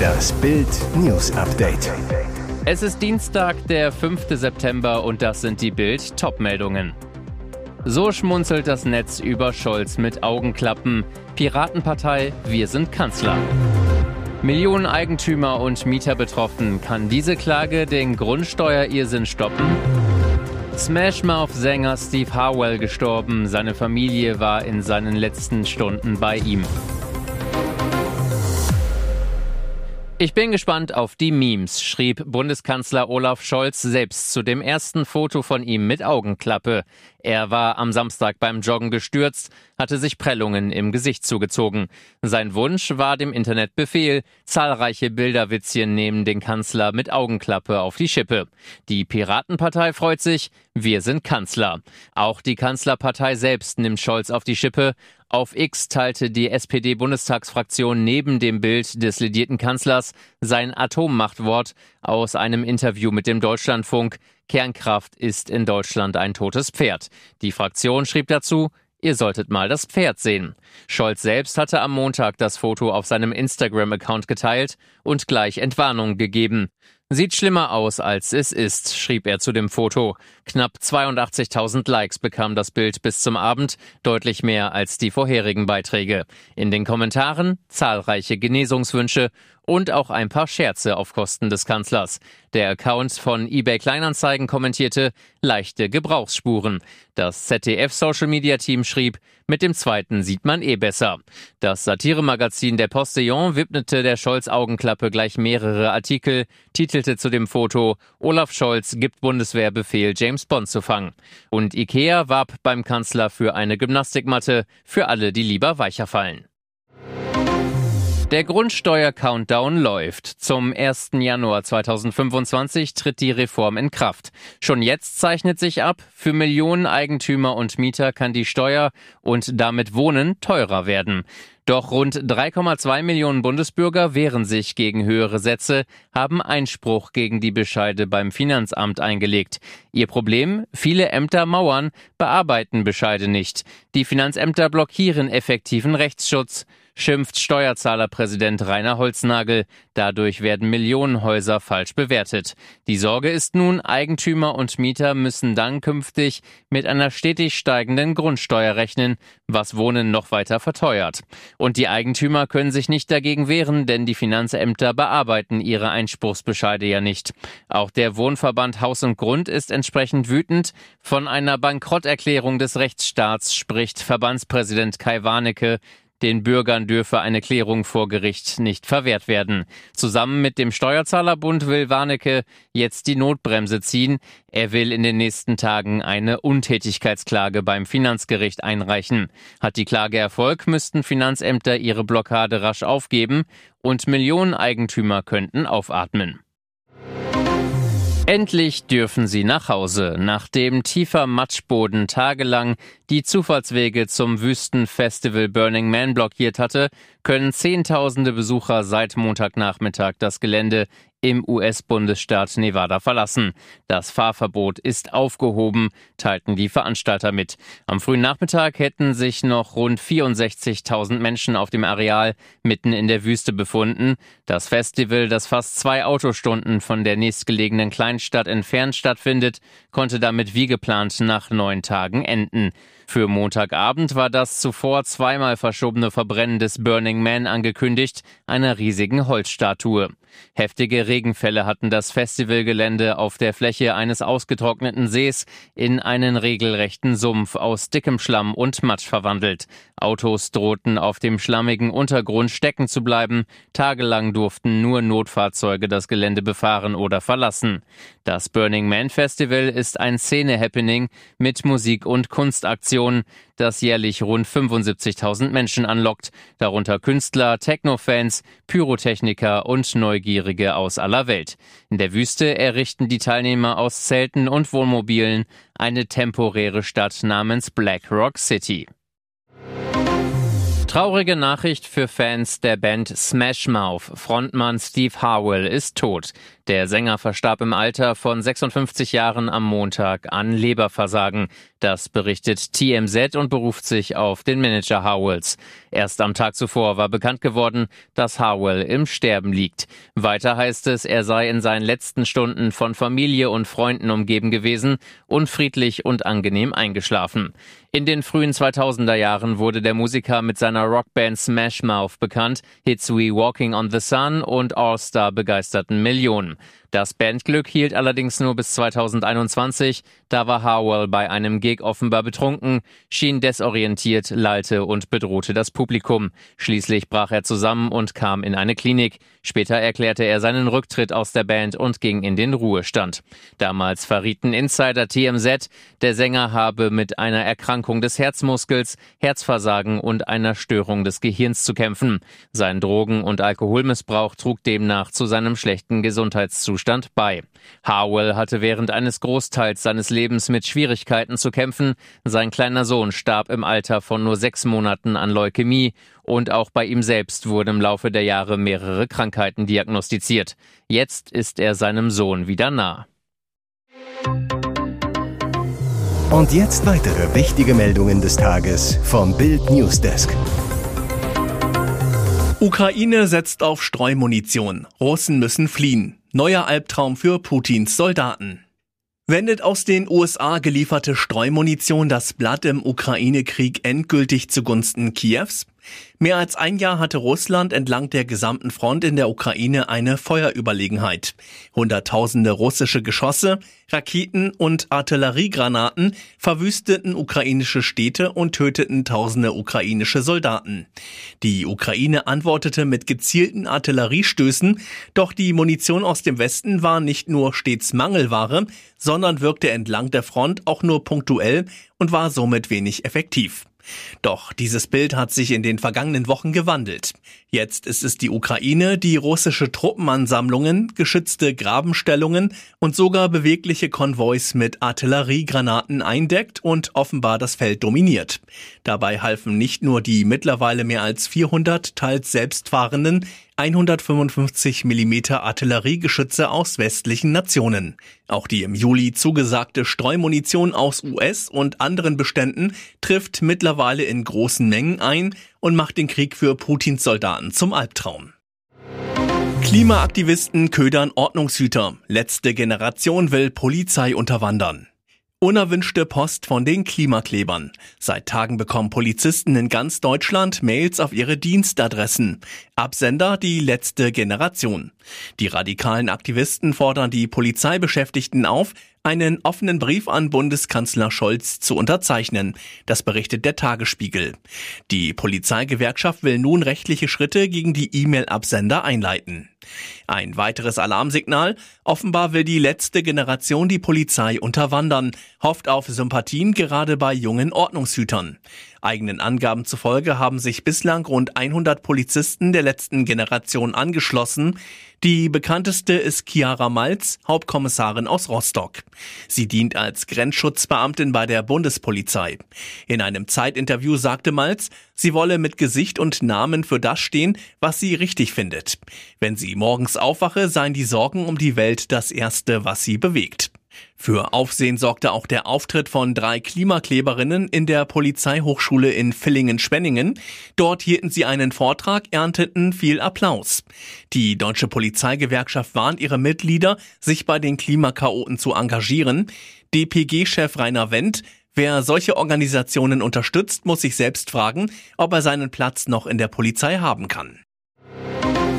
Das Bild News Update. Es ist Dienstag, der 5. September und das sind die Bild Topmeldungen. So schmunzelt das Netz über Scholz mit Augenklappen. Piratenpartei, wir sind Kanzler. Millionen Eigentümer und Mieter betroffen. Kann diese Klage den Grundsteuerirrsinn stoppen? Smash Mouth-Sänger Steve Harwell gestorben. Seine Familie war in seinen letzten Stunden bei ihm. Ich bin gespannt auf die Memes, schrieb Bundeskanzler Olaf Scholz selbst zu dem ersten Foto von ihm mit Augenklappe. Er war am Samstag beim Joggen gestürzt, hatte sich Prellungen im Gesicht zugezogen. Sein Wunsch war dem Internet Befehl. Zahlreiche Bilderwitzchen nehmen den Kanzler mit Augenklappe auf die Schippe. Die Piratenpartei freut sich, wir sind Kanzler. Auch die Kanzlerpartei selbst nimmt Scholz auf die Schippe. Auf X teilte die SPD-Bundestagsfraktion neben dem Bild des ledierten Kanzlers sein Atommachtwort aus einem Interview mit dem Deutschlandfunk. Kernkraft ist in Deutschland ein totes Pferd. Die Fraktion schrieb dazu, Ihr solltet mal das Pferd sehen. Scholz selbst hatte am Montag das Foto auf seinem Instagram-Account geteilt und gleich Entwarnung gegeben. Sieht schlimmer aus, als es ist, schrieb er zu dem Foto. Knapp 82.000 Likes bekam das Bild bis zum Abend, deutlich mehr als die vorherigen Beiträge. In den Kommentaren zahlreiche Genesungswünsche und auch ein paar Scherze auf Kosten des Kanzlers. Der Account von eBay Kleinanzeigen kommentierte leichte Gebrauchsspuren. Das ZDF Social Media Team schrieb, mit dem zweiten sieht man eh besser. Das Satiremagazin Der Postillon widmete der Scholz Augenklappe gleich mehrere Artikel, titelte zu dem Foto Olaf Scholz gibt Bundeswehr Befehl James Bond zu fangen. Und Ikea warb beim Kanzler für eine Gymnastikmatte für alle, die lieber weicher fallen. Der Grundsteuer-Countdown läuft. Zum 1. Januar 2025 tritt die Reform in Kraft. Schon jetzt zeichnet sich ab, für Millionen Eigentümer und Mieter kann die Steuer und damit Wohnen teurer werden. Doch rund 3,2 Millionen Bundesbürger wehren sich gegen höhere Sätze, haben Einspruch gegen die Bescheide beim Finanzamt eingelegt. Ihr Problem? Viele Ämter mauern, bearbeiten Bescheide nicht. Die Finanzämter blockieren effektiven Rechtsschutz schimpft Steuerzahlerpräsident Rainer Holznagel. Dadurch werden Millionenhäuser falsch bewertet. Die Sorge ist nun, Eigentümer und Mieter müssen dann künftig mit einer stetig steigenden Grundsteuer rechnen, was Wohnen noch weiter verteuert. Und die Eigentümer können sich nicht dagegen wehren, denn die Finanzämter bearbeiten ihre Einspruchsbescheide ja nicht. Auch der Wohnverband Haus und Grund ist entsprechend wütend. Von einer Bankrotterklärung des Rechtsstaats spricht Verbandspräsident Kai Warnecke. Den Bürgern dürfe eine Klärung vor Gericht nicht verwehrt werden. Zusammen mit dem Steuerzahlerbund will Warnecke jetzt die Notbremse ziehen. Er will in den nächsten Tagen eine Untätigkeitsklage beim Finanzgericht einreichen. Hat die Klage Erfolg, müssten Finanzämter ihre Blockade rasch aufgeben und Millionen Eigentümer könnten aufatmen. Endlich dürfen sie nach Hause, nachdem tiefer Matschboden tagelang die Zufallswege zum Wüstenfestival Burning Man blockiert hatte, können Zehntausende Besucher seit Montagnachmittag das Gelände im US-Bundesstaat Nevada verlassen. Das Fahrverbot ist aufgehoben, teilten die Veranstalter mit. Am frühen Nachmittag hätten sich noch rund 64.000 Menschen auf dem Areal mitten in der Wüste befunden. Das Festival, das fast zwei Autostunden von der nächstgelegenen Kleinstadt entfernt stattfindet, konnte damit wie geplant nach neun Tagen enden. Für Montagabend war das zuvor zweimal verschobene Verbrennen des Burning Man angekündigt, einer riesigen Holzstatue. Heftige Regenfälle hatten das Festivalgelände auf der Fläche eines ausgetrockneten Sees in einen regelrechten Sumpf aus dickem Schlamm und Matsch verwandelt. Autos drohten auf dem schlammigen Untergrund stecken zu bleiben. Tagelang durften nur Notfahrzeuge das Gelände befahren oder verlassen. Das Burning Man Festival ist ein Szene-Happening mit Musik- und Kunstaktionen Aktion, das jährlich rund 75.000 Menschen anlockt, darunter Künstler, Techno-Fans, Pyrotechniker und Neugierige aus aller Welt. In der Wüste errichten die Teilnehmer aus Zelten und Wohnmobilen eine temporäre Stadt namens Black Rock City. Traurige Nachricht für Fans der Band Smash Mouth. Frontmann Steve Harwell ist tot. Der Sänger verstarb im Alter von 56 Jahren am Montag an Leberversagen. Das berichtet TMZ und beruft sich auf den Manager Howells. Erst am Tag zuvor war bekannt geworden, dass Harwell im Sterben liegt. Weiter heißt es, er sei in seinen letzten Stunden von Familie und Freunden umgeben gewesen, unfriedlich und angenehm eingeschlafen. In den frühen 2000er Jahren wurde der Musiker mit seiner Rockband Smash Mouth bekannt. Hits wie Walking on the Sun und All Star begeisterten Millionen. Das Bandglück hielt allerdings nur bis 2021. Da war Harwell bei einem Gig offenbar betrunken, schien desorientiert, lallte und bedrohte das Publikum. Schließlich brach er zusammen und kam in eine Klinik. Später erklärte er seinen Rücktritt aus der Band und ging in den Ruhestand. Damals verrieten Insider TMZ, der Sänger habe mit einer Erkrankung des Herzmuskels, Herzversagen und einer Störung des Gehirns zu kämpfen. Sein Drogen- und Alkoholmissbrauch trug demnach zu seinem schlechten Gesundheitszustand Zustand bei. Harwell hatte während eines Großteils seines Lebens mit Schwierigkeiten zu kämpfen. Sein kleiner Sohn starb im Alter von nur sechs Monaten an Leukämie und auch bei ihm selbst wurden im Laufe der Jahre mehrere Krankheiten diagnostiziert. Jetzt ist er seinem Sohn wieder nah. Und jetzt weitere wichtige Meldungen des Tages vom Bild Newsdesk. Ukraine setzt auf Streumunition. Russen müssen fliehen. Neuer Albtraum für Putins Soldaten. Wendet aus den USA gelieferte Streumunition das Blatt im Ukraine-Krieg endgültig zugunsten Kiews? Mehr als ein Jahr hatte Russland entlang der gesamten Front in der Ukraine eine Feuerüberlegenheit. Hunderttausende russische Geschosse, Raketen und Artilleriegranaten verwüsteten ukrainische Städte und töteten tausende ukrainische Soldaten. Die Ukraine antwortete mit gezielten Artilleriestößen, doch die Munition aus dem Westen war nicht nur stets Mangelware, sondern wirkte entlang der Front auch nur punktuell und war somit wenig effektiv. Doch dieses Bild hat sich in den vergangenen Wochen gewandelt. Jetzt ist es die Ukraine, die russische Truppenansammlungen, geschützte Grabenstellungen und sogar bewegliche Konvois mit Artilleriegranaten eindeckt und offenbar das Feld dominiert. Dabei halfen nicht nur die mittlerweile mehr als 400 teils selbstfahrenden 155 mm Artilleriegeschütze aus westlichen Nationen. Auch die im Juli zugesagte Streumunition aus US und anderen Beständen trifft mittlerweile in großen Mengen ein und macht den Krieg für Putins Soldaten zum Albtraum. Klimaaktivisten ködern Ordnungshüter. Letzte Generation will Polizei unterwandern. Unerwünschte Post von den Klimaklebern. Seit Tagen bekommen Polizisten in ganz Deutschland Mails auf ihre Dienstadressen. Absender die letzte Generation. Die radikalen Aktivisten fordern die Polizeibeschäftigten auf, einen offenen Brief an Bundeskanzler Scholz zu unterzeichnen. Das berichtet der Tagesspiegel. Die Polizeigewerkschaft will nun rechtliche Schritte gegen die E-Mail-Absender einleiten. Ein weiteres Alarmsignal. Offenbar will die letzte Generation die Polizei unterwandern, hofft auf Sympathien gerade bei jungen Ordnungshütern. Eigenen Angaben zufolge haben sich bislang rund 100 Polizisten der letzten Generation angeschlossen. Die bekannteste ist Chiara Malz, Hauptkommissarin aus Rostock. Sie dient als Grenzschutzbeamtin bei der Bundespolizei. In einem Zeitinterview sagte Malz, sie wolle mit Gesicht und Namen für das stehen, was sie richtig findet. Wenn sie morgens aufwache, seien die Sorgen um die Welt das Erste, was sie bewegt. Für Aufsehen sorgte auch der Auftritt von drei Klimakleberinnen in der Polizeihochschule in Villingen-Schwenningen. Dort hielten sie einen Vortrag, ernteten viel Applaus. Die Deutsche Polizeigewerkschaft warnt ihre Mitglieder, sich bei den Klimakaoten zu engagieren. DPG-Chef Rainer Wendt Wer solche Organisationen unterstützt, muss sich selbst fragen, ob er seinen Platz noch in der Polizei haben kann.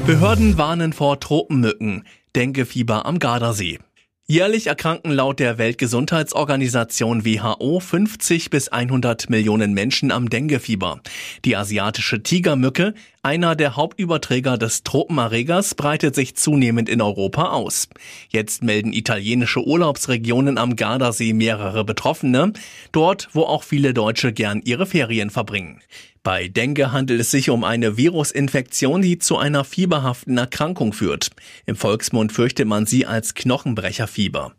Behörden warnen vor Tropenmücken. Denkefieber am Gardasee. Jährlich erkranken laut der Weltgesundheitsorganisation WHO 50 bis 100 Millionen Menschen am Denguefieber. Die asiatische Tigermücke, einer der Hauptüberträger des Tropenerregers, breitet sich zunehmend in Europa aus. Jetzt melden italienische Urlaubsregionen am Gardasee mehrere Betroffene, dort wo auch viele Deutsche gern ihre Ferien verbringen. Bei Dengue handelt es sich um eine Virusinfektion, die zu einer fieberhaften Erkrankung führt. Im Volksmund fürchtet man sie als Knochenbrecherfieber.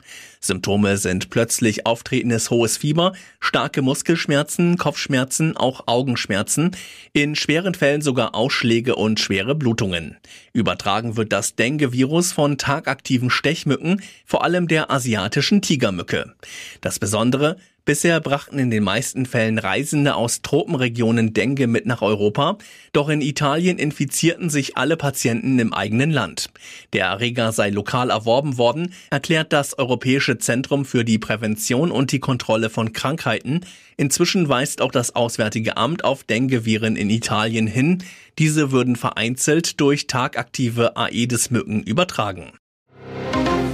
Symptome sind plötzlich auftretendes hohes Fieber, starke Muskelschmerzen, Kopfschmerzen, auch Augenschmerzen, in schweren Fällen sogar Ausschläge und schwere Blutungen. Übertragen wird das Dengue-Virus von tagaktiven Stechmücken, vor allem der asiatischen Tigermücke. Das Besondere, Bisher brachten in den meisten Fällen Reisende aus Tropenregionen Dengue mit nach Europa, doch in Italien infizierten sich alle Patienten im eigenen Land. Der Erreger sei lokal erworben worden, erklärt das Europäische Zentrum für die Prävention und die Kontrolle von Krankheiten. Inzwischen weist auch das Auswärtige Amt auf Dengue-Viren in Italien hin. Diese würden vereinzelt durch tagaktive Aedes-Mücken übertragen.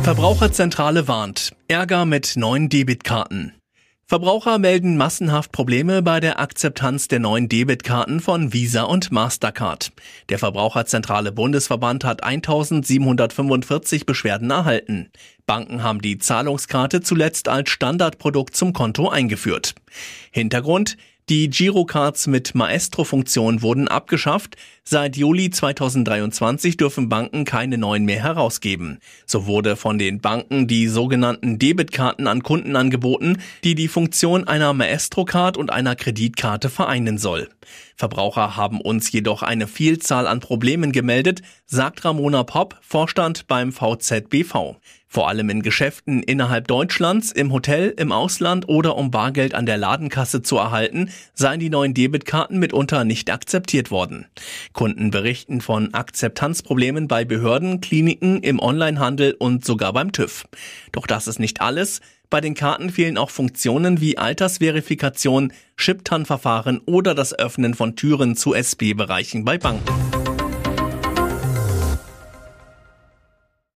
Verbraucherzentrale warnt. Ärger mit neuen Debitkarten. Verbraucher melden massenhaft Probleme bei der Akzeptanz der neuen Debitkarten von Visa und Mastercard. Der Verbraucherzentrale Bundesverband hat 1745 Beschwerden erhalten. Banken haben die Zahlungskarte zuletzt als Standardprodukt zum Konto eingeführt. Hintergrund die Girocards mit Maestro-Funktion wurden abgeschafft. Seit Juli 2023 dürfen Banken keine neuen mehr herausgeben. So wurde von den Banken die sogenannten Debitkarten an Kunden angeboten, die die Funktion einer Maestro-Card und einer Kreditkarte vereinen soll. Verbraucher haben uns jedoch eine Vielzahl an Problemen gemeldet, sagt Ramona Popp, Vorstand beim VZBV. Vor allem in Geschäften innerhalb Deutschlands, im Hotel, im Ausland oder um Bargeld an der Ladenkasse zu erhalten, seien die neuen Debitkarten mitunter nicht akzeptiert worden. Kunden berichten von Akzeptanzproblemen bei Behörden, Kliniken, im Onlinehandel und sogar beim TÜV. Doch das ist nicht alles. Bei den Karten fehlen auch Funktionen wie Altersverifikation, Chiptan-Verfahren oder das Öffnen von Türen zu SB-Bereichen bei Banken.